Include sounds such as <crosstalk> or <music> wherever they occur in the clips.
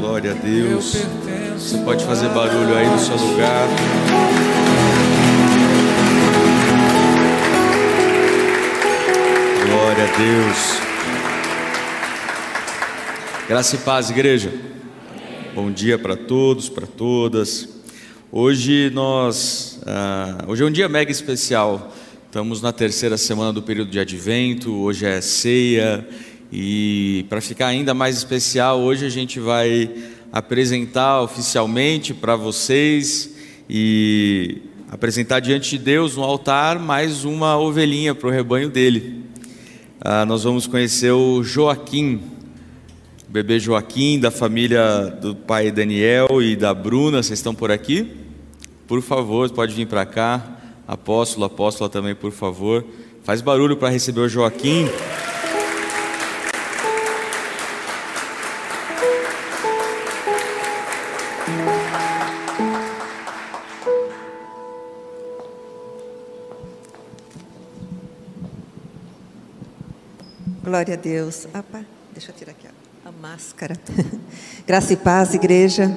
Glória a Deus. Você pode fazer barulho aí no seu lugar. Glória a Deus. Graça e paz, igreja. Bom dia para todos, para todas. Hoje nós, ah, hoje é um dia mega especial. Estamos na terceira semana do período de Advento. Hoje é ceia e para ficar ainda mais especial, hoje a gente vai apresentar oficialmente para vocês e apresentar diante de Deus no altar mais uma ovelhinha para o rebanho dele. Ah, nós vamos conhecer o Joaquim, o bebê Joaquim, da família do pai Daniel e da Bruna. Vocês estão por aqui? Por favor, pode vir para cá. Apóstolo, apóstola também, por favor. Faz barulho para receber o Joaquim. Glória a Deus. Opa, deixa eu tirar aqui a máscara. <laughs> Graça e paz, igreja.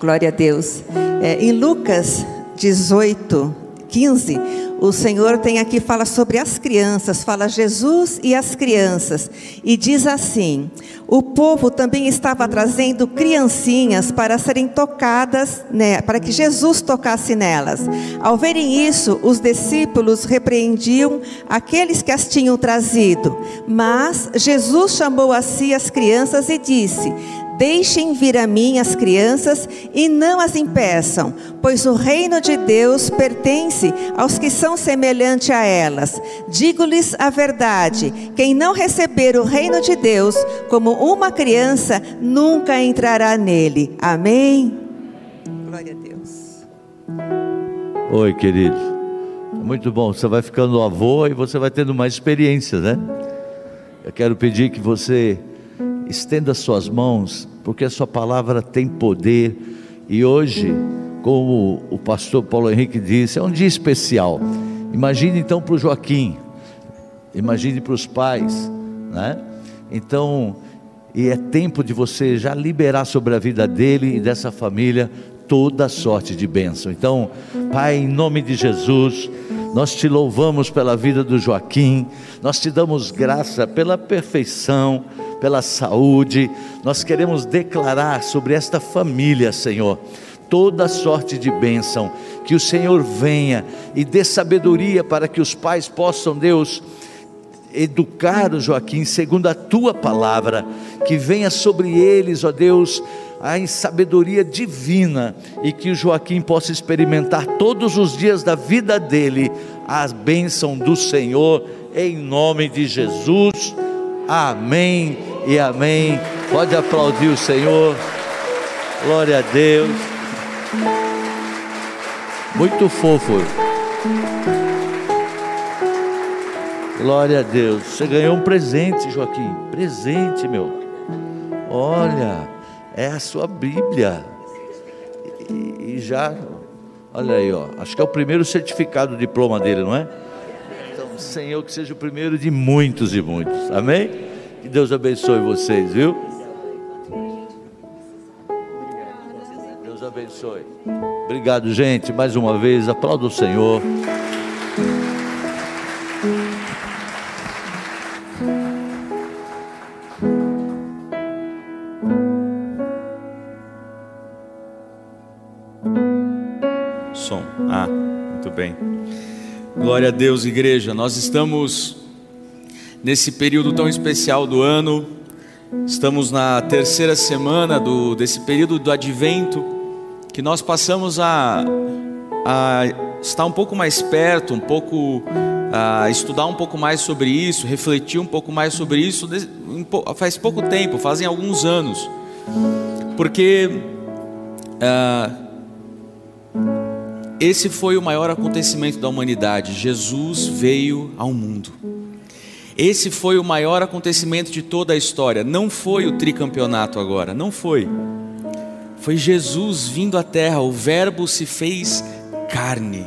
Glória a Deus. É, em Lucas 18, 15, o Senhor tem aqui, fala sobre as crianças, fala Jesus e as crianças, e diz assim: o povo também estava trazendo criancinhas para serem tocadas, né, para que Jesus tocasse nelas. Ao verem isso, os discípulos repreendiam aqueles que as tinham trazido, mas Jesus chamou a si as crianças e disse: Deixem vir a mim as crianças e não as impeçam, pois o reino de Deus pertence aos que são semelhantes a elas. Digo-lhes a verdade: quem não receber o reino de Deus como uma criança, nunca entrará nele. Amém? Glória a Deus. Oi, querido. Muito bom. Você vai ficando avô e você vai tendo mais experiência, né? Eu quero pedir que você estenda suas mãos, porque a sua palavra tem poder. E hoje, como o pastor Paulo Henrique disse, é um dia especial. Imagine então para o Joaquim, imagine para os pais, né? Então, e é tempo de você já liberar sobre a vida dele e dessa família toda sorte de bênção. Então, Pai, em nome de Jesus, nós te louvamos pela vida do Joaquim, nós te damos graça pela perfeição, pela saúde. Nós queremos declarar sobre esta família, Senhor, toda sorte de bênção. Que o Senhor venha e dê sabedoria para que os pais possam, Deus, educar o Joaquim segundo a tua palavra. Que venha sobre eles, ó Deus, a sabedoria divina e que o Joaquim possa experimentar todos os dias da vida dele a bênção do Senhor, em nome de Jesus. Amém e amém. Pode aplaudir o Senhor. Glória a Deus. Muito fofo. Glória a Deus. Você ganhou um presente, Joaquim. Presente, meu. Olha, é a sua Bíblia. E, e já, olha aí, ó. Acho que é o primeiro certificado, diploma dele, não é? Então, Senhor, que seja o primeiro de muitos e muitos. Amém? Que Deus abençoe vocês, viu? Deus abençoe. Obrigado, gente. Mais uma vez, aplauda o Senhor. Glória a Deus, igreja. Nós estamos nesse período tão especial do ano. Estamos na terceira semana do, desse período do advento, que nós passamos a, a estar um pouco mais perto, um pouco a estudar um pouco mais sobre isso, refletir um pouco mais sobre isso. Faz pouco tempo, fazem alguns anos, porque ah, esse foi o maior acontecimento da humanidade. Jesus veio ao mundo. Esse foi o maior acontecimento de toda a história. Não foi o tricampeonato agora, não foi. Foi Jesus vindo à terra, o Verbo se fez carne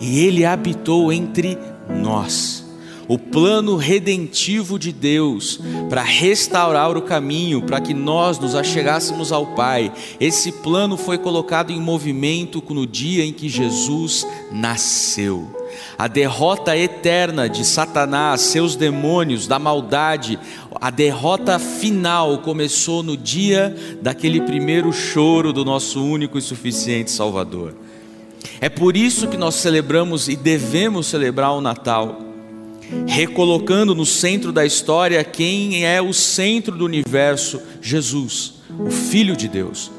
e ele habitou entre nós. O plano redentivo de Deus para restaurar o caminho, para que nós nos achegássemos ao Pai. Esse plano foi colocado em movimento no dia em que Jesus nasceu. A derrota eterna de Satanás, seus demônios, da maldade, a derrota final começou no dia daquele primeiro choro do nosso único e suficiente Salvador. É por isso que nós celebramos e devemos celebrar o Natal, recolocando no centro da história quem é o centro do universo: Jesus, o Filho de Deus.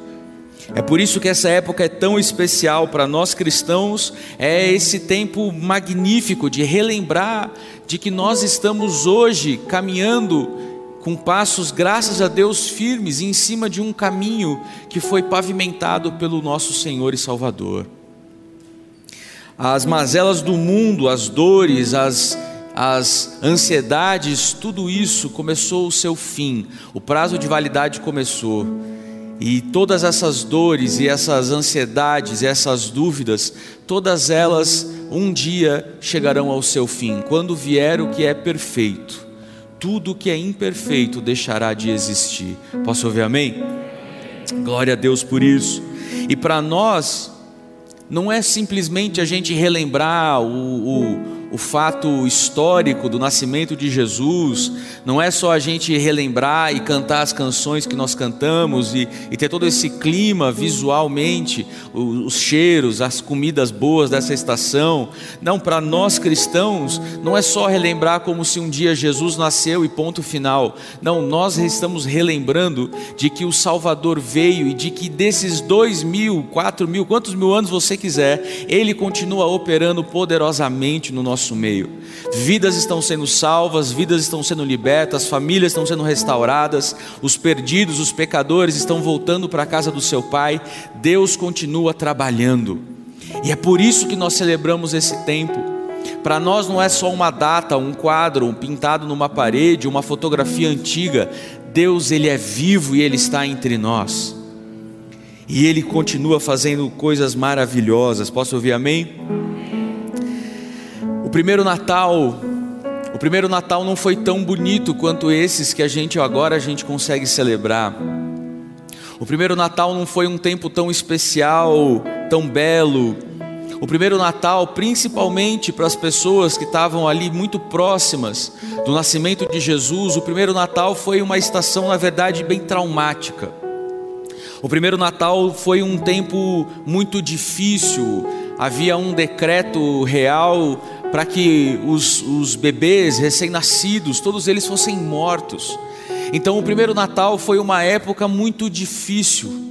É por isso que essa época é tão especial para nós cristãos, é esse tempo magnífico de relembrar de que nós estamos hoje caminhando com passos, graças a Deus, firmes em cima de um caminho que foi pavimentado pelo nosso Senhor e Salvador as mazelas do mundo, as dores, as, as ansiedades, tudo isso começou o seu fim, o prazo de validade começou. E todas essas dores e essas ansiedades e essas dúvidas, todas elas um dia chegarão ao seu fim, quando vier o que é perfeito. Tudo que é imperfeito deixará de existir. Posso ouvir amém? Glória a Deus por isso. E para nós, não é simplesmente a gente relembrar o, o o fato histórico do nascimento de Jesus, não é só a gente relembrar e cantar as canções que nós cantamos e, e ter todo esse clima visualmente, os, os cheiros, as comidas boas dessa estação. Não, para nós cristãos, não é só relembrar como se um dia Jesus nasceu e ponto final. Não, nós estamos relembrando de que o Salvador veio e de que desses dois mil, quatro mil, quantos mil anos você quiser, ele continua operando poderosamente no nosso nosso meio. Vidas estão sendo salvas, vidas estão sendo libertas, famílias estão sendo restauradas, os perdidos, os pecadores estão voltando para a casa do seu Pai. Deus continua trabalhando. E é por isso que nós celebramos esse tempo. Para nós não é só uma data, um quadro, um pintado numa parede, uma fotografia antiga. Deus, ele é vivo e ele está entre nós. E ele continua fazendo coisas maravilhosas. Posso ouvir amém? O primeiro Natal, o primeiro Natal não foi tão bonito quanto esses que a gente agora a gente consegue celebrar. O primeiro Natal não foi um tempo tão especial, tão belo. O primeiro Natal, principalmente para as pessoas que estavam ali muito próximas do nascimento de Jesus, o primeiro Natal foi uma estação, na verdade, bem traumática. O primeiro Natal foi um tempo muito difícil, havia um decreto real para que os, os bebês recém-nascidos, todos eles fossem mortos. Então, o primeiro Natal foi uma época muito difícil.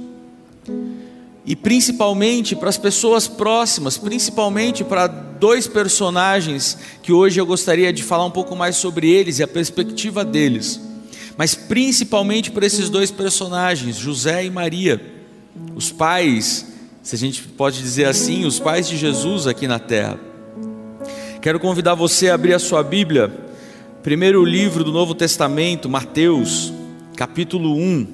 E principalmente para as pessoas próximas, principalmente para dois personagens que hoje eu gostaria de falar um pouco mais sobre eles e a perspectiva deles. Mas principalmente para esses dois personagens, José e Maria, os pais, se a gente pode dizer assim, os pais de Jesus aqui na terra. Quero convidar você a abrir a sua Bíblia, primeiro livro do Novo Testamento, Mateus, capítulo 1.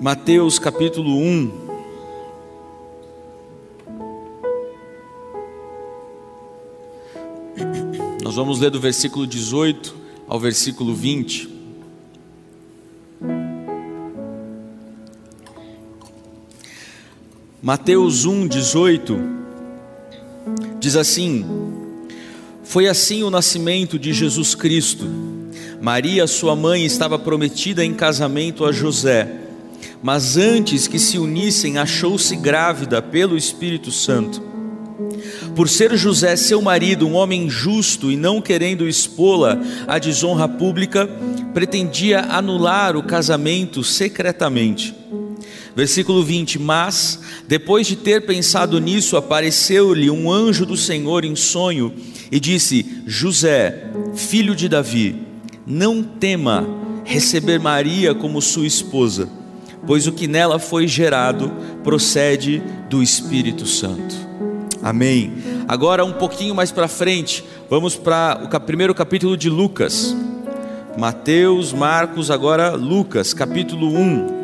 Mateus capítulo 1. Nós vamos ler do versículo 18 ao versículo 20. Mateus 1, 18 diz assim: Foi assim o nascimento de Jesus Cristo. Maria, sua mãe, estava prometida em casamento a José, mas antes que se unissem, achou-se grávida pelo Espírito Santo. Por ser José, seu marido, um homem justo e não querendo expô-la à desonra pública, pretendia anular o casamento secretamente. Versículo 20: Mas, depois de ter pensado nisso, apareceu-lhe um anjo do Senhor em sonho e disse: José, filho de Davi, não tema receber Maria como sua esposa, pois o que nela foi gerado procede do Espírito Santo. Amém. Agora, um pouquinho mais para frente, vamos para o primeiro capítulo de Lucas. Mateus, Marcos, agora Lucas, capítulo 1.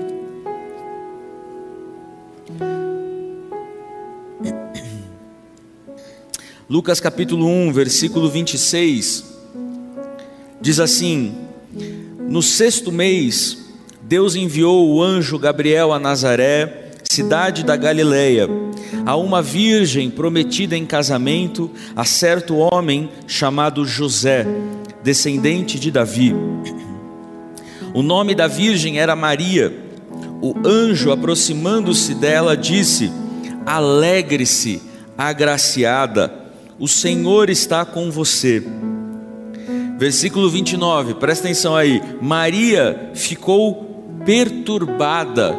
Lucas capítulo 1, versículo 26, diz assim: No sexto mês, Deus enviou o anjo Gabriel a Nazaré, cidade da Galileia, a uma virgem prometida em casamento a certo homem chamado José, descendente de Davi. O nome da virgem era Maria. O anjo, aproximando-se dela, disse: Alegre-se, agraciada, o Senhor está com você. Versículo 29, presta atenção aí. Maria ficou perturbada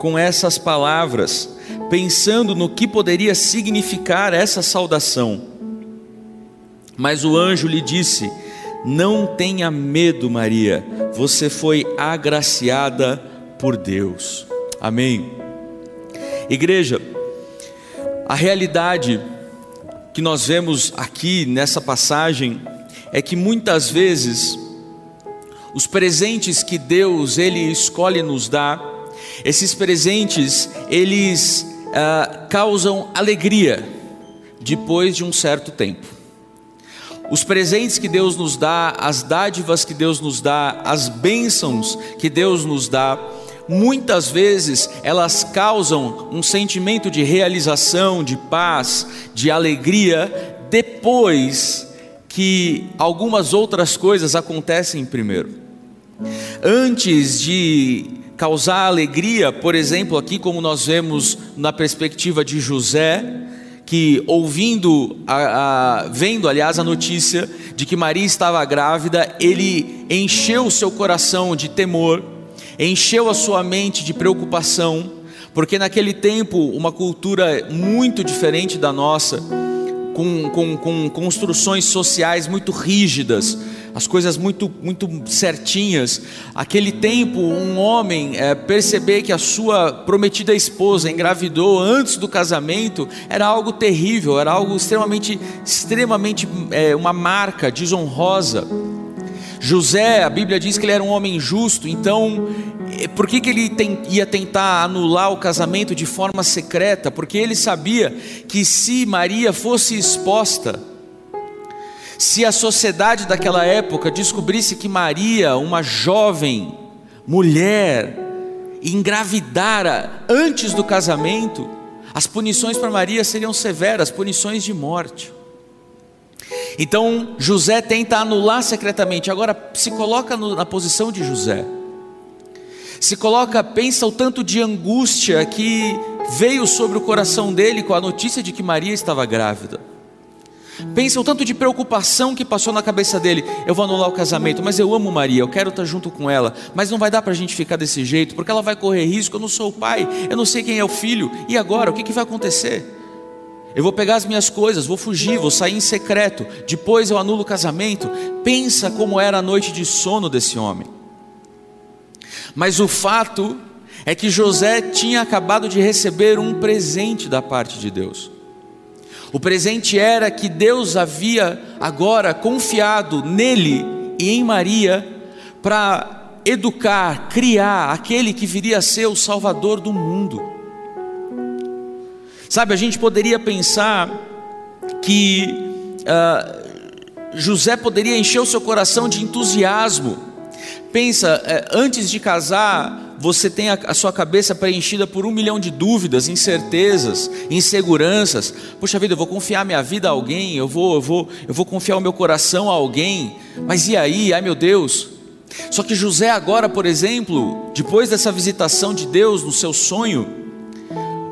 com essas palavras, pensando no que poderia significar essa saudação. Mas o anjo lhe disse: Não tenha medo, Maria, você foi agraciada por Deus. Amém. Igreja, a realidade que nós vemos aqui nessa passagem é que muitas vezes os presentes que Deus ele escolhe nos dar, esses presentes eles ah, causam alegria depois de um certo tempo. Os presentes que Deus nos dá, as dádivas que Deus nos dá, as bênçãos que Deus nos dá, muitas vezes elas causam um sentimento de realização, de paz, de alegria, depois que algumas outras coisas acontecem primeiro. Antes de causar alegria, por exemplo, aqui como nós vemos na perspectiva de José, que ouvindo, a, a, vendo aliás a notícia de que Maria estava grávida, ele encheu o seu coração de temor, encheu a sua mente de preocupação, porque naquele tempo, uma cultura muito diferente da nossa, com, com, com construções sociais muito rígidas, as coisas muito, muito certinhas. Aquele tempo, um homem é, perceber que a sua prometida esposa engravidou antes do casamento era algo terrível, era algo extremamente, extremamente é, uma marca desonrosa. José, a Bíblia diz que ele era um homem justo, então eh, por que, que ele tem, ia tentar anular o casamento de forma secreta? Porque ele sabia que se Maria fosse exposta, se a sociedade daquela época descobrisse que Maria, uma jovem mulher, engravidara antes do casamento, as punições para Maria seriam severas punições de morte. Então José tenta anular secretamente. Agora se coloca no, na posição de José. Se coloca, pensa o tanto de angústia que veio sobre o coração dele com a notícia de que Maria estava grávida. Pensa o tanto de preocupação que passou na cabeça dele. Eu vou anular o casamento, mas eu amo Maria, eu quero estar junto com ela. Mas não vai dar para a gente ficar desse jeito, porque ela vai correr risco. Eu não sou o pai, eu não sei quem é o filho. E agora? O que, que vai acontecer? Eu vou pegar as minhas coisas, vou fugir, vou sair em secreto. Depois eu anulo o casamento. Pensa como era a noite de sono desse homem. Mas o fato é que José tinha acabado de receber um presente da parte de Deus. O presente era que Deus havia agora confiado nele e em Maria para educar, criar aquele que viria a ser o Salvador do mundo. Sabe, a gente poderia pensar que uh, José poderia encher o seu coração de entusiasmo. Pensa, uh, antes de casar, você tem a, a, sua cabeça preenchida por um milhão de dúvidas, incertezas, inseguranças. Poxa vida, eu vou confiar minha vida a alguém, eu vou, eu vou, eu vou confiar o meu coração a alguém. Mas e aí? Ai meu Deus. Só que José agora, por exemplo, depois dessa visitação de Deus no seu sonho,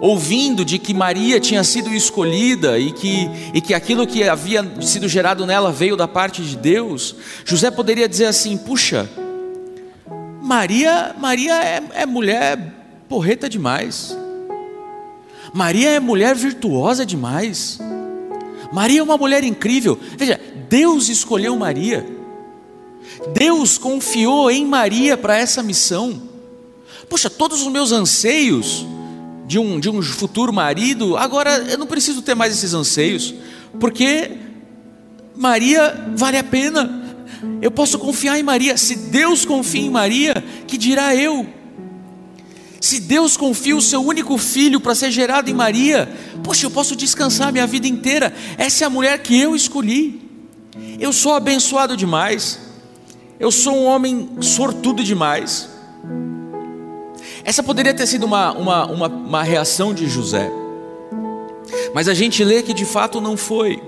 ouvindo de que Maria tinha sido escolhida e que, e que aquilo que havia sido gerado nela veio da parte de Deus, José poderia dizer assim: puxa, Maria, Maria é, é mulher porreta demais. Maria é mulher virtuosa demais. Maria é uma mulher incrível. Veja, Deus escolheu Maria. Deus confiou em Maria para essa missão. Puxa, todos os meus anseios, de um, de um futuro marido, agora eu não preciso ter mais esses anseios, porque Maria vale a pena. Eu posso confiar em Maria. Se Deus confia em Maria, que dirá eu? Se Deus confia o seu único filho para ser gerado em Maria, poxa, eu posso descansar minha vida inteira. Essa é a mulher que eu escolhi. Eu sou abençoado demais. Eu sou um homem sortudo demais. Essa poderia ter sido uma, uma, uma, uma reação de José, mas a gente lê que de fato não foi.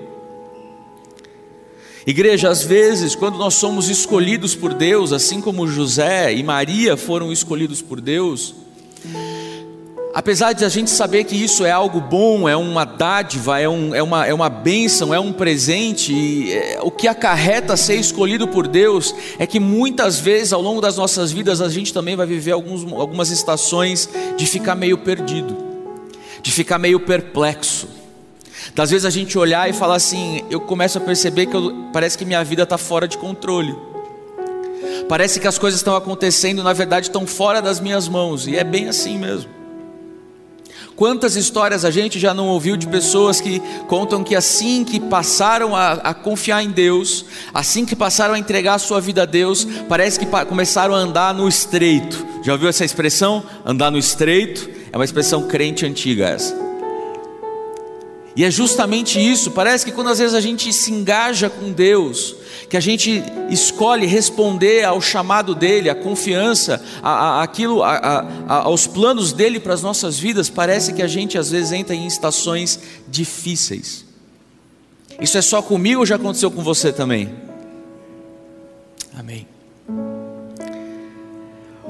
Igreja, às vezes, quando nós somos escolhidos por Deus, assim como José e Maria foram escolhidos por Deus, Apesar de a gente saber que isso é algo bom, é uma dádiva, é, um, é, uma, é uma bênção, é um presente, é, o que acarreta ser escolhido por Deus é que muitas vezes ao longo das nossas vidas a gente também vai viver alguns, algumas estações de ficar meio perdido, de ficar meio perplexo. Das vezes a gente olhar e falar assim, eu começo a perceber que eu, parece que minha vida está fora de controle. Parece que as coisas estão acontecendo, na verdade estão fora das minhas mãos, e é bem assim mesmo. Quantas histórias a gente já não ouviu de pessoas que contam que assim que passaram a, a, confiar em Deus, assim que passaram a entregar a sua vida a Deus, parece que começaram a andar no estreito. Já ouviu essa expressão? Andar no estreito? É uma expressão crente antiga essa. E é justamente isso. Parece que quando às vezes a gente se engaja com Deus, que a gente escolhe responder ao chamado dele, à confiança, a, a, aquilo, a, aos planos dele para as nossas vidas, parece que a gente às vezes entra em estações difíceis. Isso é só comigo ou já aconteceu com você também? Amém.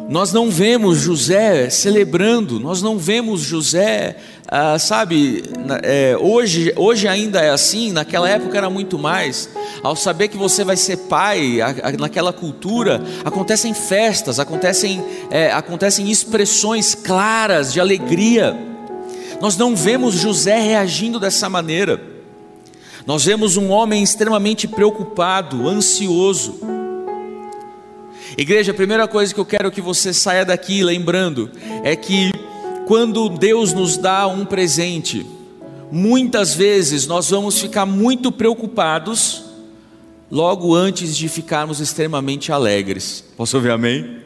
Nós não vemos José celebrando, nós não vemos José, ah, sabe, é, hoje, hoje ainda é assim, naquela época era muito mais. Ao saber que você vai ser pai, a, a, naquela cultura, acontecem festas, acontecem, é, acontecem expressões claras de alegria. Nós não vemos José reagindo dessa maneira, nós vemos um homem extremamente preocupado, ansioso. Igreja, a primeira coisa que eu quero que você saia daqui lembrando é que quando Deus nos dá um presente, muitas vezes nós vamos ficar muito preocupados logo antes de ficarmos extremamente alegres. Posso ouvir amém?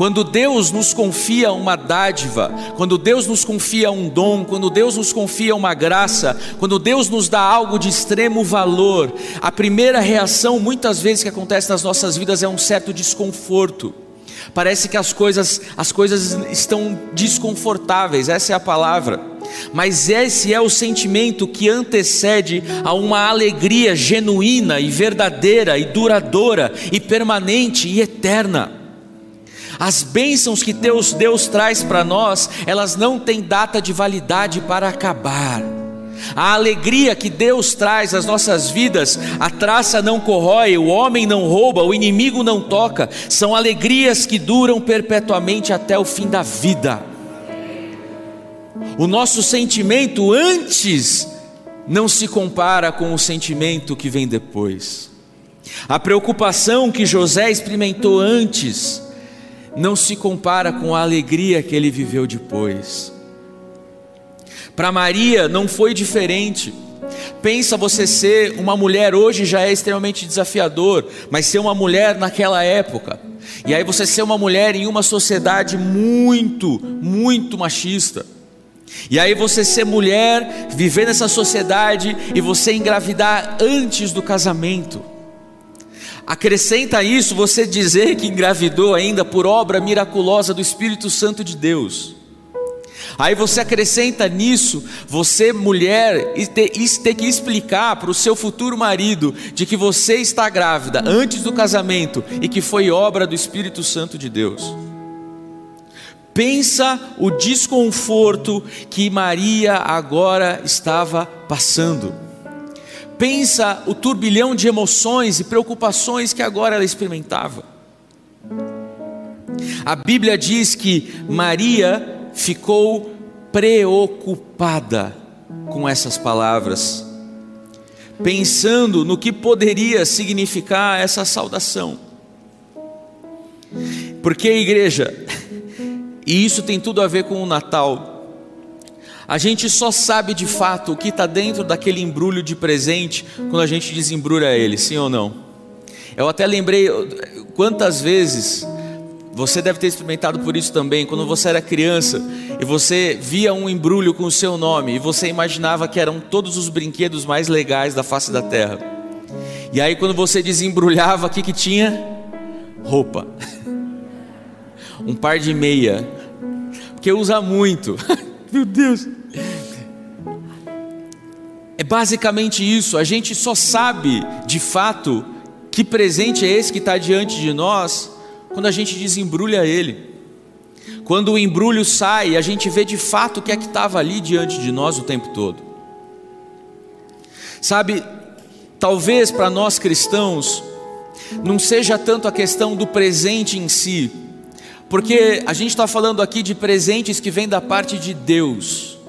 Quando Deus nos confia uma dádiva, quando Deus nos confia um dom, quando Deus nos confia uma graça, quando Deus nos dá algo de extremo valor, a primeira reação muitas vezes que acontece nas nossas vidas é um certo desconforto. Parece que as coisas, as coisas estão desconfortáveis, essa é a palavra. Mas esse é o sentimento que antecede a uma alegria genuína e verdadeira e duradoura e permanente e eterna. As bênçãos que Deus, Deus traz para nós, elas não têm data de validade para acabar. A alegria que Deus traz às nossas vidas, a traça não corrói, o homem não rouba, o inimigo não toca, são alegrias que duram perpetuamente até o fim da vida. O nosso sentimento antes não se compara com o sentimento que vem depois. A preocupação que José experimentou antes não se compara com a alegria que ele viveu depois. Para Maria não foi diferente. Pensa você ser uma mulher hoje já é extremamente desafiador, mas ser uma mulher naquela época. E aí você ser uma mulher em uma sociedade muito, muito machista. E aí você ser mulher, viver nessa sociedade e você engravidar antes do casamento. Acrescenta isso você dizer que engravidou ainda por obra miraculosa do Espírito Santo de Deus. Aí você acrescenta nisso, você mulher, isso tem que explicar para o seu futuro marido de que você está grávida antes do casamento e que foi obra do Espírito Santo de Deus. Pensa o desconforto que Maria agora estava passando pensa o turbilhão de emoções e preocupações que agora ela experimentava. A Bíblia diz que Maria ficou preocupada com essas palavras, pensando no que poderia significar essa saudação. Porque, igreja, <laughs> e isso tem tudo a ver com o Natal, a gente só sabe de fato o que está dentro daquele embrulho de presente quando a gente desembrulha ele, sim ou não? Eu até lembrei quantas vezes Você deve ter experimentado por isso também, quando você era criança e você via um embrulho com o seu nome e você imaginava que eram todos os brinquedos mais legais da face da terra. E aí quando você desembrulhava, o que que tinha? Roupa. <laughs> Um par de meia. Porque usa muito. <laughs> Meu Deus. É basicamente isso. A gente só sabe de fato que presente é esse que está diante de nós quando a gente desembrulha ele. Quando o embrulho sai, a gente vê de fato o que é que estava ali diante de nós o tempo todo. Sabe, talvez para nós cristãos, não seja tanto a questão do presente em si, porque a gente está falando aqui de presentes que vêm da parte de Deus.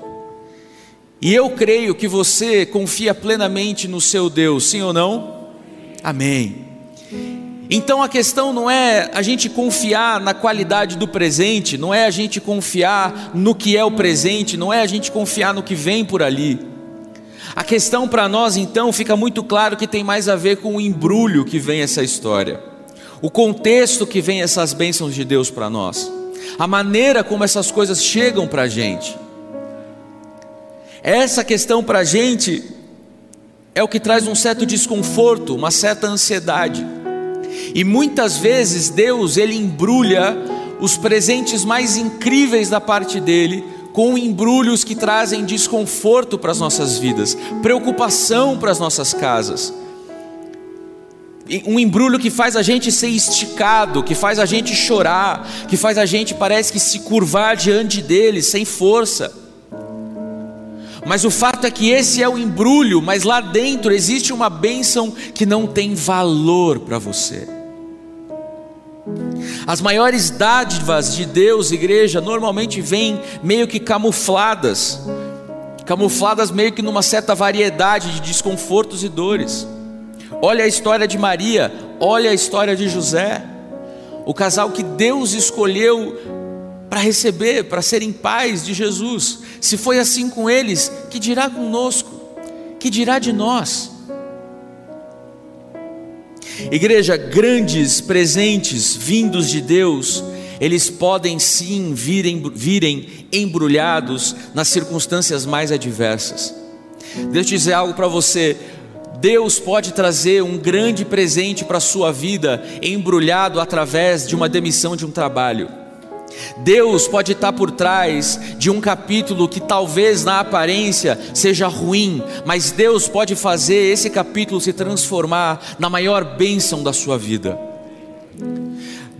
E eu creio que você confia plenamente no seu Deus, sim ou não? Amém. Então a questão não é a gente confiar na qualidade do presente, não é a gente confiar no que é o presente, não é a gente confiar no que vem por ali. A questão para nós então fica muito claro que tem mais a ver com o embrulho que vem essa história, o contexto que vem essas bênçãos de Deus para nós, a maneira como essas coisas chegam para a gente. Essa questão para a gente é o que traz um certo desconforto, uma certa ansiedade. E muitas vezes Deus ele embrulha os presentes mais incríveis da parte dele com embrulhos que trazem desconforto para as nossas vidas, preocupação para as nossas casas. Um embrulho que faz a gente ser esticado, que faz a gente chorar, que faz a gente parece que se curvar diante dele sem força. Mas o fato é que esse é o embrulho, mas lá dentro existe uma bênção que não tem valor para você. As maiores dádivas de Deus, igreja, normalmente vêm meio que camufladas, camufladas meio que numa certa variedade de desconfortos e dores. Olha a história de Maria, olha a história de José, o casal que Deus escolheu para receber, para serem pais de Jesus. Se foi assim com eles, que dirá conosco? Que dirá de nós? Igreja, grandes presentes vindos de Deus, eles podem sim virem, virem embrulhados nas circunstâncias mais adversas. Deixa eu dizer algo para você. Deus pode trazer um grande presente para a sua vida, embrulhado através de uma demissão de um trabalho. Deus pode estar por trás de um capítulo que talvez na aparência seja ruim, mas Deus pode fazer esse capítulo se transformar na maior bênção da sua vida.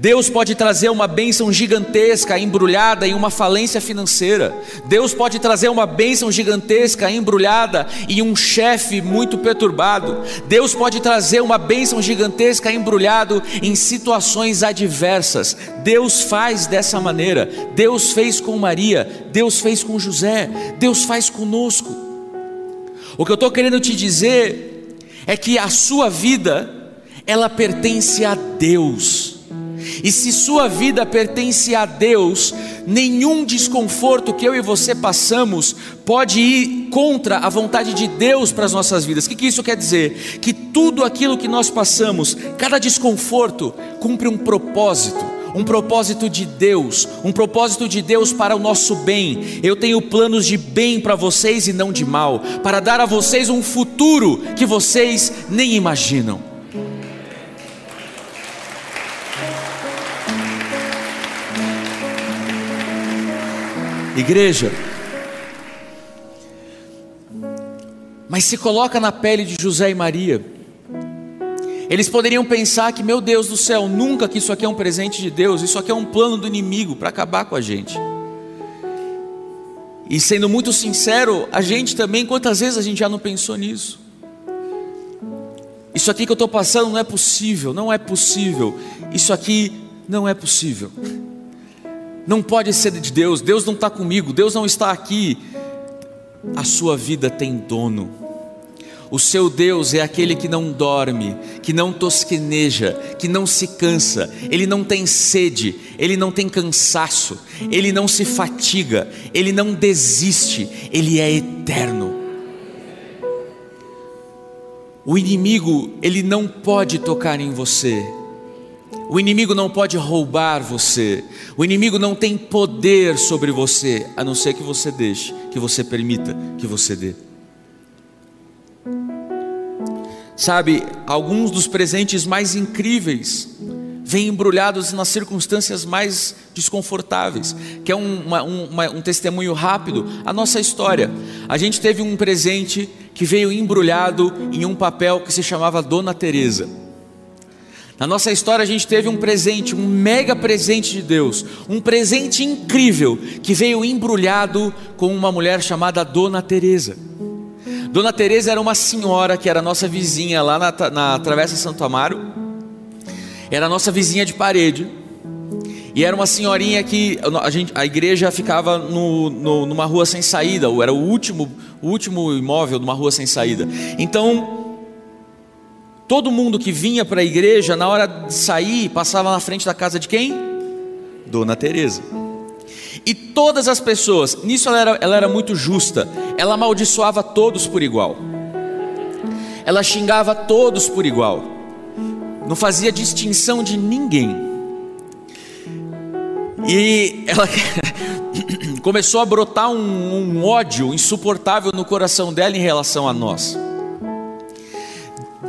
Deus pode trazer uma bênção gigantesca embrulhada em uma falência financeira. Deus pode trazer uma bênção gigantesca embrulhada em um chefe muito perturbado. Deus pode trazer uma bênção gigantesca embrulhado em situações adversas. Deus faz dessa maneira. Deus fez com Maria, Deus fez com José, Deus faz conosco. O que eu estou querendo te dizer é que a sua vida ela pertence a Deus. E se sua vida pertence a Deus, nenhum desconforto que eu e você passamos pode ir contra a vontade de Deus para as nossas vidas. O que, que isso quer dizer? Que tudo aquilo que nós passamos, cada desconforto, cumpre um propósito um propósito de Deus, um propósito de Deus para o nosso bem. Eu tenho planos de bem para vocês e não de mal, para dar a vocês um futuro que vocês nem imaginam. Igreja, mas se coloca na pele de José e Maria. Eles poderiam pensar que, meu Deus do céu, nunca que isso aqui é um presente de Deus, isso aqui é um plano do inimigo para acabar com a gente. E sendo muito sincero, a gente também, quantas vezes a gente já não pensou nisso? Isso aqui que eu estou passando não é possível, não é possível. Isso aqui não é possível. Não pode ser de Deus, Deus não está comigo, Deus não está aqui. A sua vida tem dono. O seu Deus é aquele que não dorme, que não tosqueneja, que não se cansa, ele não tem sede, ele não tem cansaço, ele não se fatiga, ele não desiste, ele é eterno. O inimigo, ele não pode tocar em você, O inimigo não pode roubar você. O inimigo não tem poder sobre você, a não ser que você deixe, que você permita, que você dê. Sabe, alguns dos presentes mais incríveis vêm embrulhados nas circunstâncias mais desconfortáveis. Que é um, uma, um, uma, um testemunho rápido, a nossa história. A gente teve um presente que veio embrulhado em um papel que se chamava Dona Teresa. Na nossa história a gente teve um presente, um mega presente de Deus, um presente incrível que veio embrulhado com uma mulher chamada Dona Teresa. Dona Teresa era uma senhora que era nossa vizinha lá na, na Travessa Santo Amaro. Era nossa vizinha de parede. E era uma senhorinha que a, gente, a igreja ficava no, no, numa rua sem saída, ou era o último, o último imóvel de uma rua sem saída. Então, todo mundo que vinha para a igreja, na hora de sair, passava na frente da casa de quem? Dona Teresa. E todas as pessoas, nisso ela era, ela era muito justa, ela amaldiçoava todos por igual, ela xingava todos por igual, não fazia distinção de ninguém. E ela <laughs> começou a brotar um, um ódio insuportável no coração dela em relação a nós.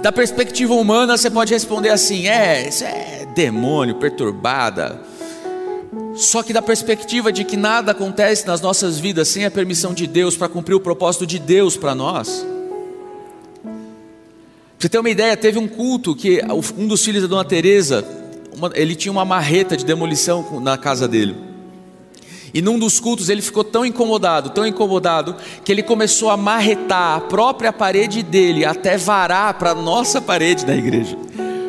Da perspectiva humana, você pode responder assim: é, isso é demônio, perturbada, só que da perspectiva de que nada acontece nas nossas vidas sem a permissão de Deus para cumprir o propósito de Deus para nós. Pra você ter uma ideia, teve um culto que um dos filhos da Dona Teresa, uma, ele tinha uma marreta de demolição na casa dele. E num dos cultos ele ficou tão incomodado, tão incomodado, que ele começou a marretar a própria parede dele até varar para a nossa parede da igreja.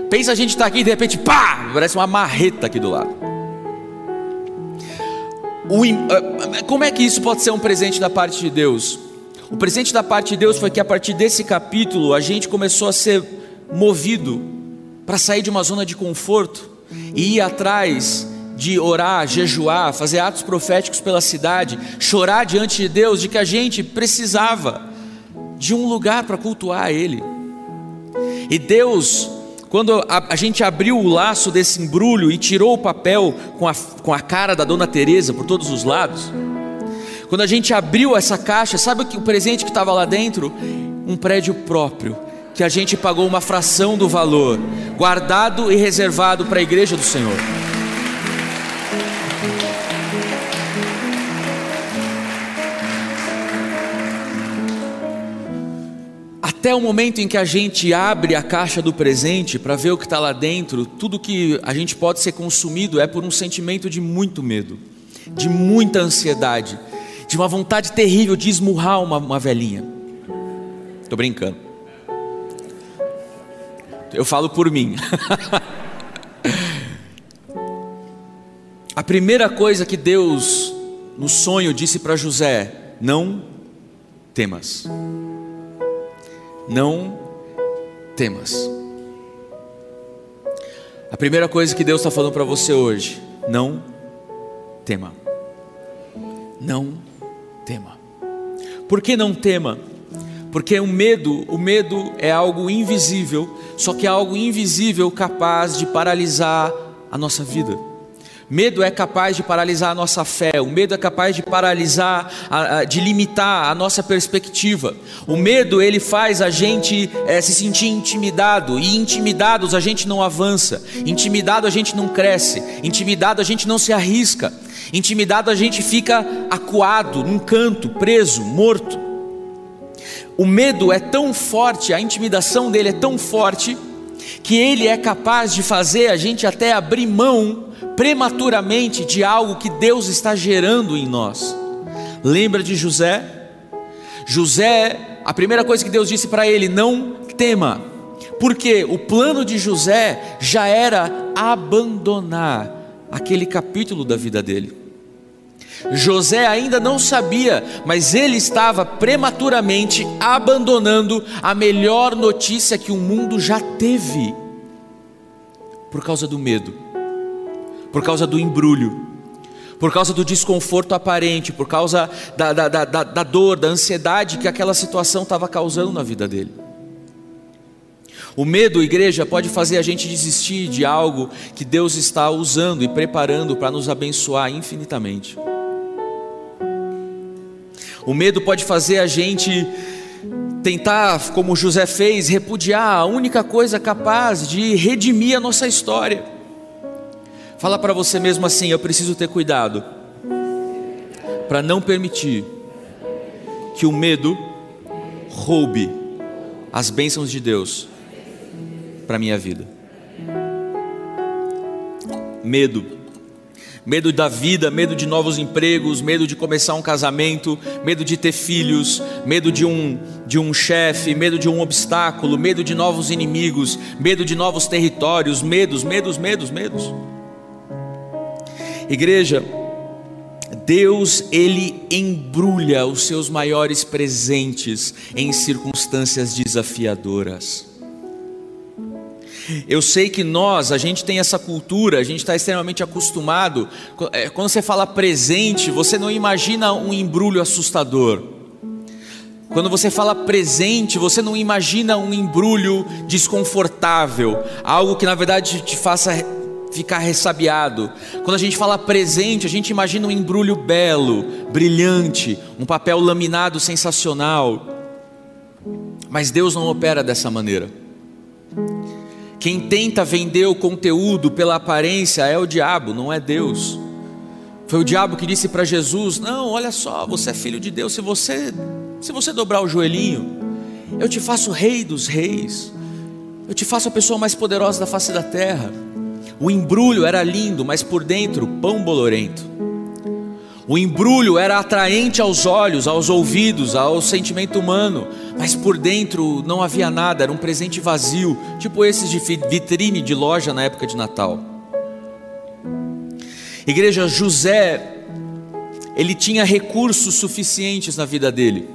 Pensa a gente está aqui e de repente, pá, parece uma marreta aqui do lado. O, ah, como é que isso pode ser um presente da parte de Deus? O presente da parte de Deus foi que a partir desse capítulo a gente começou a ser movido para sair de uma zona de conforto e ir atrás de orar, jejuar, fazer atos proféticos pela cidade, chorar diante de Deus de que a gente precisava de um lugar para cultuar Ele. E Deus quando a, a, gente abriu o laço desse embrulho e tirou o papel com a, com a cara da Dona Teresa por todos os lados, quando a gente abriu essa caixa, sabe o, presente que estava lá dentro? Um prédio próprio, que a gente pagou uma fração do valor, guardado e reservado para a igreja do Senhor. Até o momento em que a gente abre a caixa do presente para ver o que está lá dentro, tudo que a gente pode ser consumido é por um sentimento de muito medo, de muita ansiedade, de uma vontade terrível de esmurrar uma, uma velhinha. Estou brincando. Eu falo por mim. <laughs> a primeira coisa que Deus, no sonho, disse para José: Não temas não temas. A primeira coisa que Deus está falando para você hoje, não tema. Não tema. Por que não tema? Porque o medo, o medo é algo invisível, só que é algo invisível capaz de paralisar a nossa vida. Medo é capaz de paralisar a nossa fé, o medo é capaz de paralisar, de limitar a nossa perspectiva. O medo ele faz a gente é, se sentir intimidado. E intimidados a gente não avança, intimidado a gente não cresce, intimidado a gente não se arrisca, intimidado a gente fica acuado num canto, preso, morto. O medo é tão forte, a intimidação dele é tão forte que ele é capaz de fazer a gente até abrir mão prematuramente de algo que Deus está gerando em nós. Lembra de José? José, a primeira coisa que Deus disse para ele: não tema, porque o plano de José já era abandonar aquele capítulo da vida dele. José ainda não sabia, mas ele estava prematuramente abandonando a melhor notícia que o mundo já teve, por causa do medo por causa do embrulho, por causa do desconforto aparente, por causa da, da, da, da dor, da ansiedade que aquela situação estava causando na vida dele. O medo, igreja, pode fazer a gente desistir de algo que Deus está usando e preparando para nos abençoar infinitamente. O medo pode fazer a gente tentar, como José fez, repudiar a única coisa capaz de redimir a nossa história. Fala para você mesmo assim: eu preciso ter cuidado para não permitir que o medo roube as bênçãos de Deus para minha vida. Medo. Medo da vida, medo de novos empregos, medo de começar um casamento, medo de ter filhos, medo de um de um chefe, medo de um obstáculo, medo de novos inimigos, medo de novos territórios, medos, medos, medos, medos. Igreja, Deus ele embrulha os seus maiores presentes em circunstâncias desafiadoras. Eu sei que nós, a gente tem essa cultura, a gente está extremamente acostumado. É, quando você fala presente, você não imagina um embrulho assustador. Quando você fala presente, você não imagina um embrulho desconfortável, algo que na verdade te faça ficar ressabiado. Quando a gente fala presente, a gente imagina um embrulho belo, brilhante, um papel laminado sensacional. Mas Deus não opera dessa maneira. Quem tenta vender o conteúdo pela aparência é o diabo, não é Deus. Foi o diabo que disse para Jesus: "Não, olha só, você é filho de Deus, se você se você dobrar o joelhinho, eu te faço rei dos reis. Eu te faço a pessoa mais poderosa da face da terra." O embrulho era lindo, mas por dentro pão bolorento. O embrulho era atraente aos olhos, aos ouvidos, ao sentimento humano, mas por dentro não havia nada, era um presente vazio, tipo esses de vitrine de loja na época de Natal. Igreja José, ele tinha recursos suficientes na vida dele.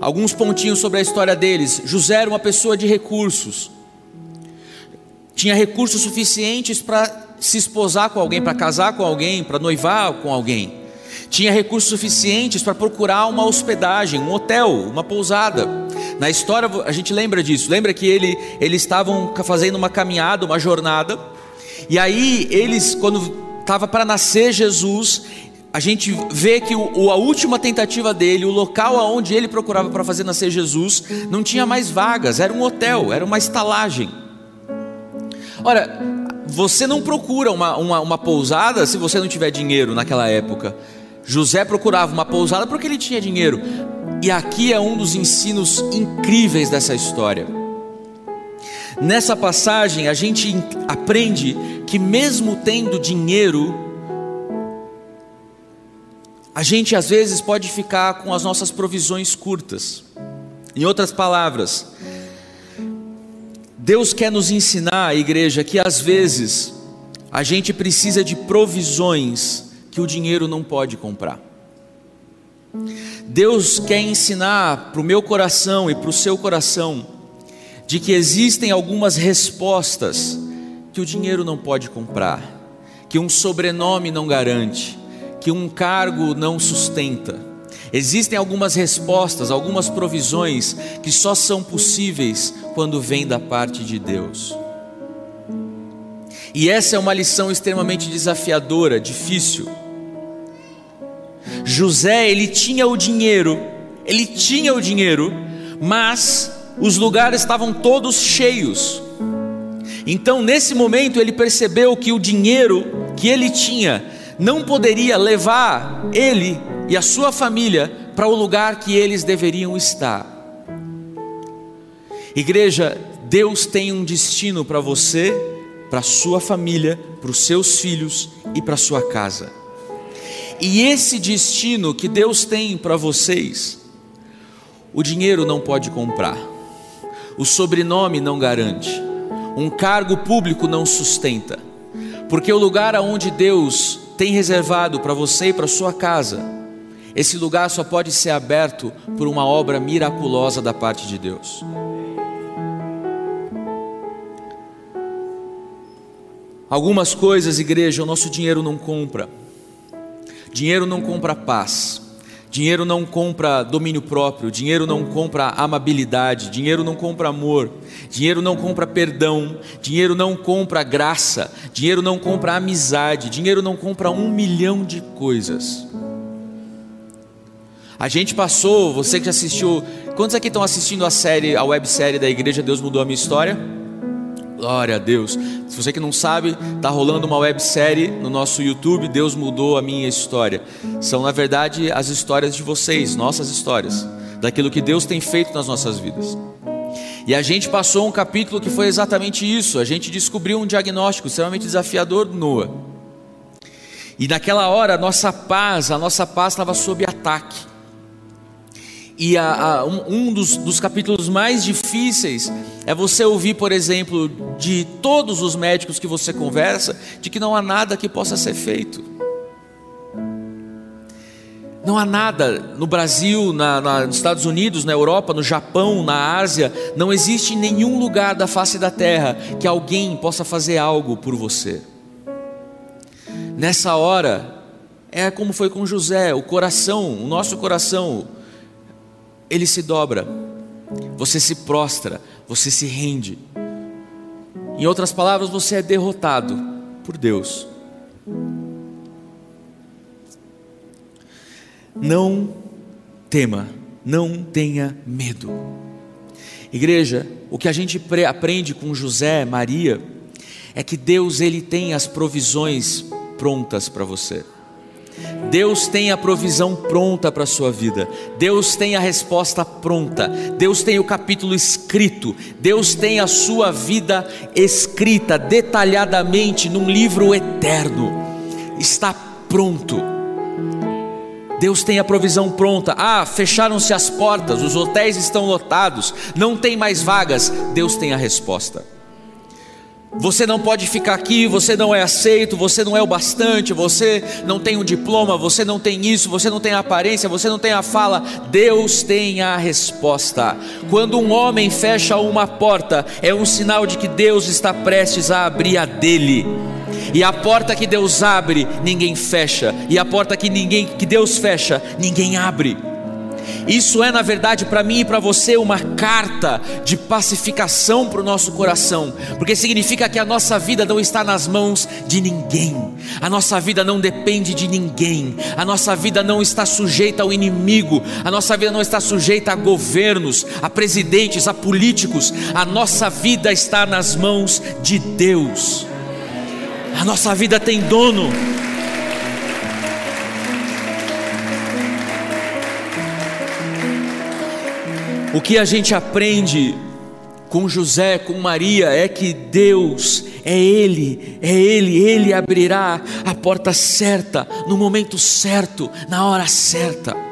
Alguns pontinhos sobre a história deles. José era uma pessoa de recursos tinha recursos suficientes para se esposar com alguém, para casar com alguém, para noivar com alguém. Tinha recursos suficientes para procurar uma hospedagem, um hotel, uma pousada. Na história a gente lembra disso. Lembra que ele, eles estavam fazendo uma caminhada, uma jornada. E aí eles, quando estava para nascer Jesus, a gente vê que o, a última tentativa dele, o local aonde ele procurava para fazer nascer Jesus, não tinha mais vagas. Era um hotel, era uma estalagem. Ora, você não procura uma, uma, uma pousada se você não tiver dinheiro naquela época. José procurava uma pousada porque ele tinha dinheiro. E aqui é um dos ensinos incríveis dessa história. Nessa passagem, a gente aprende que, mesmo tendo dinheiro, a gente às vezes pode ficar com as nossas provisões curtas. Em outras palavras, Deus quer nos ensinar, igreja, que às vezes a gente precisa de provisões que o dinheiro não pode comprar. Deus quer ensinar para o meu coração e para o seu coração de que existem algumas respostas que o dinheiro não pode comprar, que um sobrenome não garante, que um cargo não sustenta. Existem algumas respostas, algumas provisões que só são possíveis quando vêm da parte de Deus. E essa é uma lição extremamente desafiadora, difícil. José, ele tinha o dinheiro, ele tinha o dinheiro, mas os lugares estavam todos cheios. Então, nesse momento, ele percebeu que o dinheiro que ele tinha não poderia levar ele e a sua família para o lugar que eles deveriam estar. Igreja, Deus tem um destino para você, para sua família, para os seus filhos e para sua casa. E esse destino que Deus tem para vocês, o dinheiro não pode comprar, o sobrenome não garante, um cargo público não sustenta, porque o lugar aonde Deus tem reservado para você e para sua casa esse lugar só pode ser aberto por uma obra miraculosa da parte de Deus. Algumas coisas, igreja, o nosso dinheiro não compra. Dinheiro não compra paz. Dinheiro não compra domínio próprio, dinheiro não compra amabilidade, dinheiro não compra amor, dinheiro não compra perdão, dinheiro não compra graça, dinheiro não compra amizade, dinheiro não compra um milhão de coisas. A gente passou, você que já assistiu, quantos aqui estão assistindo a série, a websérie da Igreja Deus Mudou a Minha História? Glória a Deus. Se você que não sabe, está rolando uma websérie no nosso YouTube, Deus Mudou a Minha História. São, na verdade, as histórias de vocês, nossas histórias, daquilo que Deus tem feito nas nossas vidas. E a gente passou um capítulo que foi exatamente isso. A gente descobriu um diagnóstico extremamente desafiador do Noah. E naquela hora, a nossa paz, a nossa paz estava sob ataque. E a, a, um, um dos, dos, capítulos mais difíceis é você ouvir, por exemplo, de todos os médicos que você conversa, de que não há nada que possa ser feito. Não há nada no Brasil, na, na, nos Estados Unidos, na Europa, no Japão, na Ásia, não existe nenhum lugar da face da terra que alguém possa fazer algo por você. Nessa hora, é como foi com José, o coração, o nosso coração, ele se dobra, você se prostra, você se rende. Em outras palavras, você é derrotado por Deus. Não tema, não tenha medo. Igreja, o que a gente aprende com José, Maria, é que Deus ele tem as provisões prontas para você. Deus tem a provisão pronta para a sua vida, Deus tem a resposta pronta, Deus tem o capítulo escrito, Deus tem a sua vida escrita detalhadamente num livro eterno, está pronto. Deus tem a provisão pronta. Ah, fecharam-se as portas, os hotéis estão lotados, não tem mais vagas. Deus tem a resposta. Você não pode ficar aqui, você não é aceito, você não é o bastante, você não tem um diploma, você não tem isso, você não tem a aparência, você não tem a fala. Deus tem a resposta. Quando um homem fecha uma porta, é um sinal de que Deus está prestes a abrir a dele. E a porta que Deus abre, ninguém fecha, e a porta que ninguém que Deus fecha, ninguém abre. Isso é, na verdade, para mim e para você, uma carta de pacificação para o nosso coração, porque significa que a nossa vida não está nas mãos de ninguém, a nossa vida não depende de ninguém, a nossa vida não está sujeita ao inimigo, a nossa vida não está sujeita a governos, a presidentes, a políticos, a nossa vida está nas mãos de Deus, a nossa vida tem dono. O que a gente aprende com José, com Maria, é que Deus é Ele, é Ele, Ele abrirá a porta certa, no momento certo, na hora certa.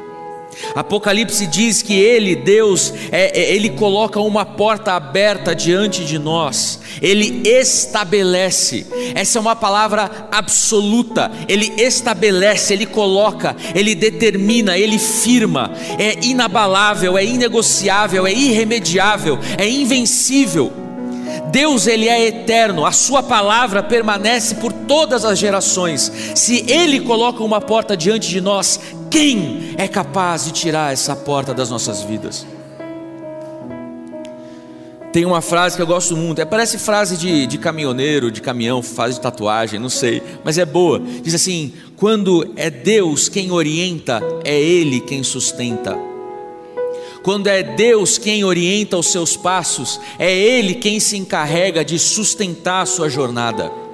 Apocalipse diz que Ele, Deus, é, é, Ele coloca uma porta aberta diante de nós, Ele estabelece, essa é uma palavra absoluta, Ele estabelece, Ele coloca, Ele determina, Ele firma, é inabalável, é inegociável, é irremediável, é invencível. Deus ele é eterno, a sua palavra permanece por todas as gerações. Se ele coloca uma porta diante de nós, quem é capaz de tirar essa porta das nossas vidas? Tem uma frase que eu gosto muito, é, parece frase de, de caminhoneiro, de caminhão, fase de tatuagem, não sei, mas é boa. Diz assim: quando é Deus quem orienta, é Ele quem sustenta. Quando é Deus quem orienta os seus passos, é Ele quem se encarrega de sustentar a sua jornada.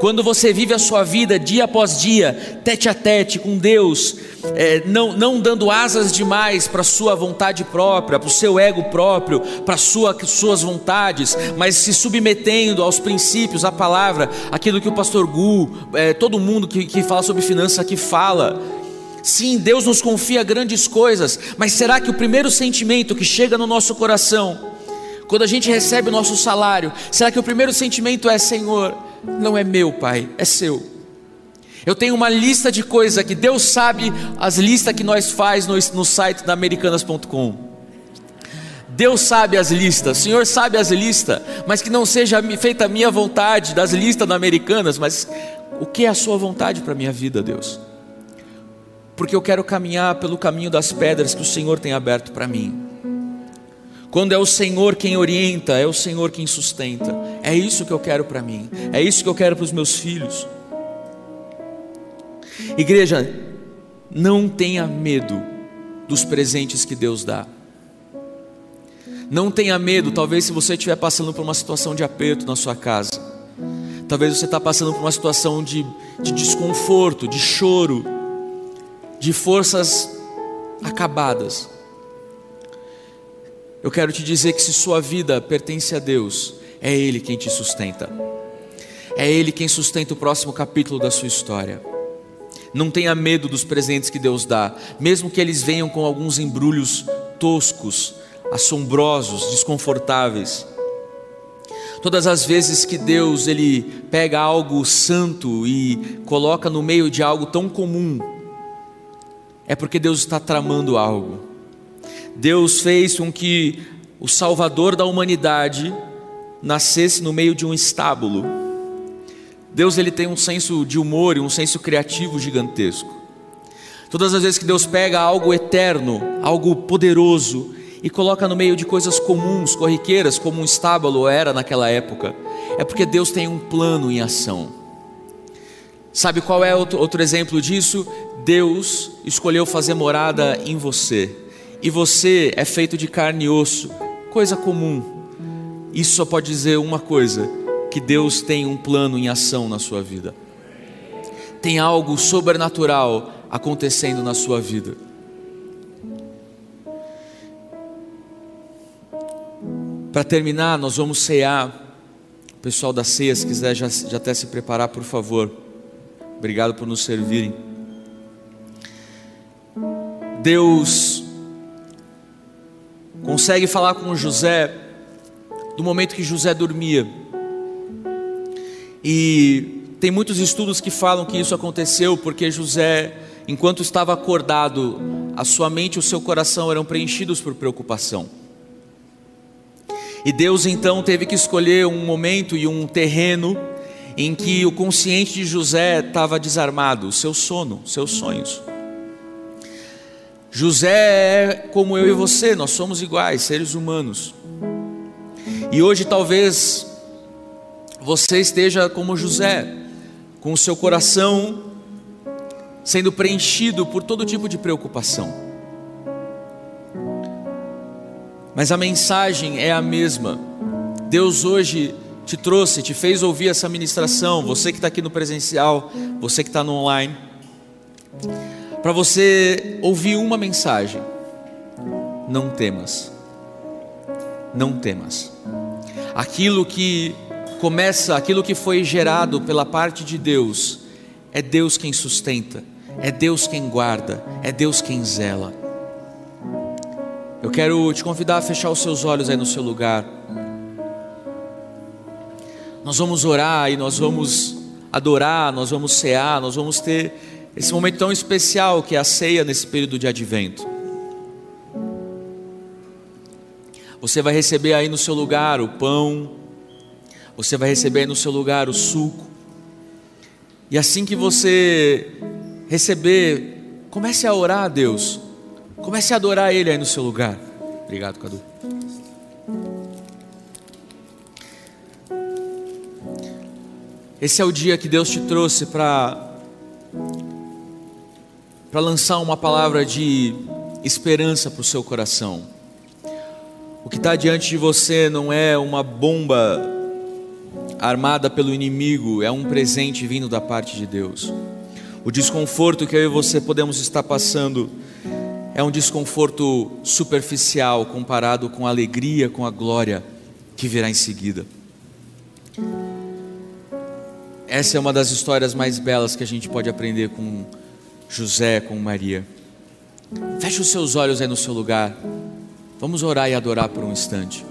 Quando você vive a sua vida dia após dia, tete a tete com Deus, é, não, não dando asas demais para a sua vontade própria, para o seu ego próprio, para sua, suas vontades, mas se submetendo aos princípios, à palavra, aquilo que o pastor Gu, é, todo mundo que, que fala sobre finanças aqui fala. Sim, Deus nos confia grandes coisas, mas será que o primeiro sentimento que chega no nosso coração, quando a gente recebe o nosso salário, será que o primeiro sentimento é: Senhor, não é meu, Pai, é seu. Eu tenho uma lista de coisas que Deus sabe as listas que nós faz no, no site da americanas.com. Deus sabe as listas, o Senhor sabe as listas, mas que não seja feita a minha vontade das listas da Americanas, mas o que é a sua vontade para a minha vida, Deus? porque eu quero caminhar pelo caminho das pedras que o Senhor tem aberto para mim. Quando é o Senhor quem orienta, é o Senhor quem sustenta. É isso que eu quero para mim, é isso que eu quero para os meus filhos. Igreja, não tenha medo dos presentes que Deus dá. Não tenha medo, talvez se você estiver passando por uma situação de aperto na sua casa, talvez você está passando por uma situação de, de desconforto, de choro, de forças acabadas. Eu quero te dizer que se sua vida pertence a Deus, é Ele quem te sustenta. É Ele quem sustenta o próximo capítulo da sua história. Não tenha medo dos presentes que Deus dá, mesmo que eles venham com alguns embrulhos toscos, assombrosos, desconfortáveis. Todas as vezes que Deus ele pega algo santo e coloca no meio de algo tão comum, é porque Deus está tramando algo. Deus fez com que o Salvador da humanidade nascesse no meio de um estábulo. Deus ele tem um senso de humor e um senso criativo gigantesco. Todas as vezes que Deus pega algo eterno, algo poderoso e coloca no meio de coisas comuns, corriqueiras, como um estábulo era naquela época, é porque Deus tem um plano em ação. Sabe qual é outro, outro exemplo disso? Deus escolheu fazer morada em você e você é feito de carne e osso, coisa comum. Isso só pode dizer uma coisa: que Deus tem um plano em ação na sua vida. Tem algo sobrenatural acontecendo na sua vida. Para terminar, nós vamos cear. O pessoal da ceia, se quiser já, já até se preparar, por favor. Obrigado por nos servirem. Deus consegue falar com José do momento que José dormia. E tem muitos estudos que falam que isso aconteceu porque José, enquanto estava acordado, a sua mente e o seu coração eram preenchidos por preocupação. E Deus então teve que escolher um momento e um terreno em que o consciente de José estava desarmado, o seu sono, seus sonhos. José é como eu e você, nós somos iguais, seres humanos. E hoje talvez você esteja como José, com o seu coração sendo preenchido por todo tipo de preocupação. Mas a mensagem é a mesma. Deus hoje te trouxe, te fez ouvir essa ministração, você que está aqui no presencial, você que está no online para você ouvir uma mensagem: não temas, não temas. Aquilo que começa, aquilo que foi gerado pela parte de Deus, é Deus quem sustenta, é Deus quem guarda, é Deus quem zela. Eu quero te convidar a fechar os seus olhos aí no seu lugar. Nós vamos orar e nós vamos adorar, nós vamos cear, nós vamos ter esse momento tão especial que é a ceia nesse período de advento. Você vai receber aí no seu lugar o pão, você vai receber aí no seu lugar o suco. E assim que você receber, comece a orar a Deus. Comece a adorar Ele aí no seu lugar. Obrigado, Cadu. Esse é o dia que Deus te trouxe para para lançar uma palavra de esperança para o seu coração. O que está diante de você não é uma bomba armada pelo inimigo, é um presente vindo da parte de Deus. O desconforto que eu e você podemos estar passando é um desconforto superficial comparado com a alegria, com a glória que virá em seguida. Essa é uma das histórias mais belas que a gente pode aprender com José com Maria. Feche os seus olhos aí no seu lugar. Vamos orar e adorar por um instante.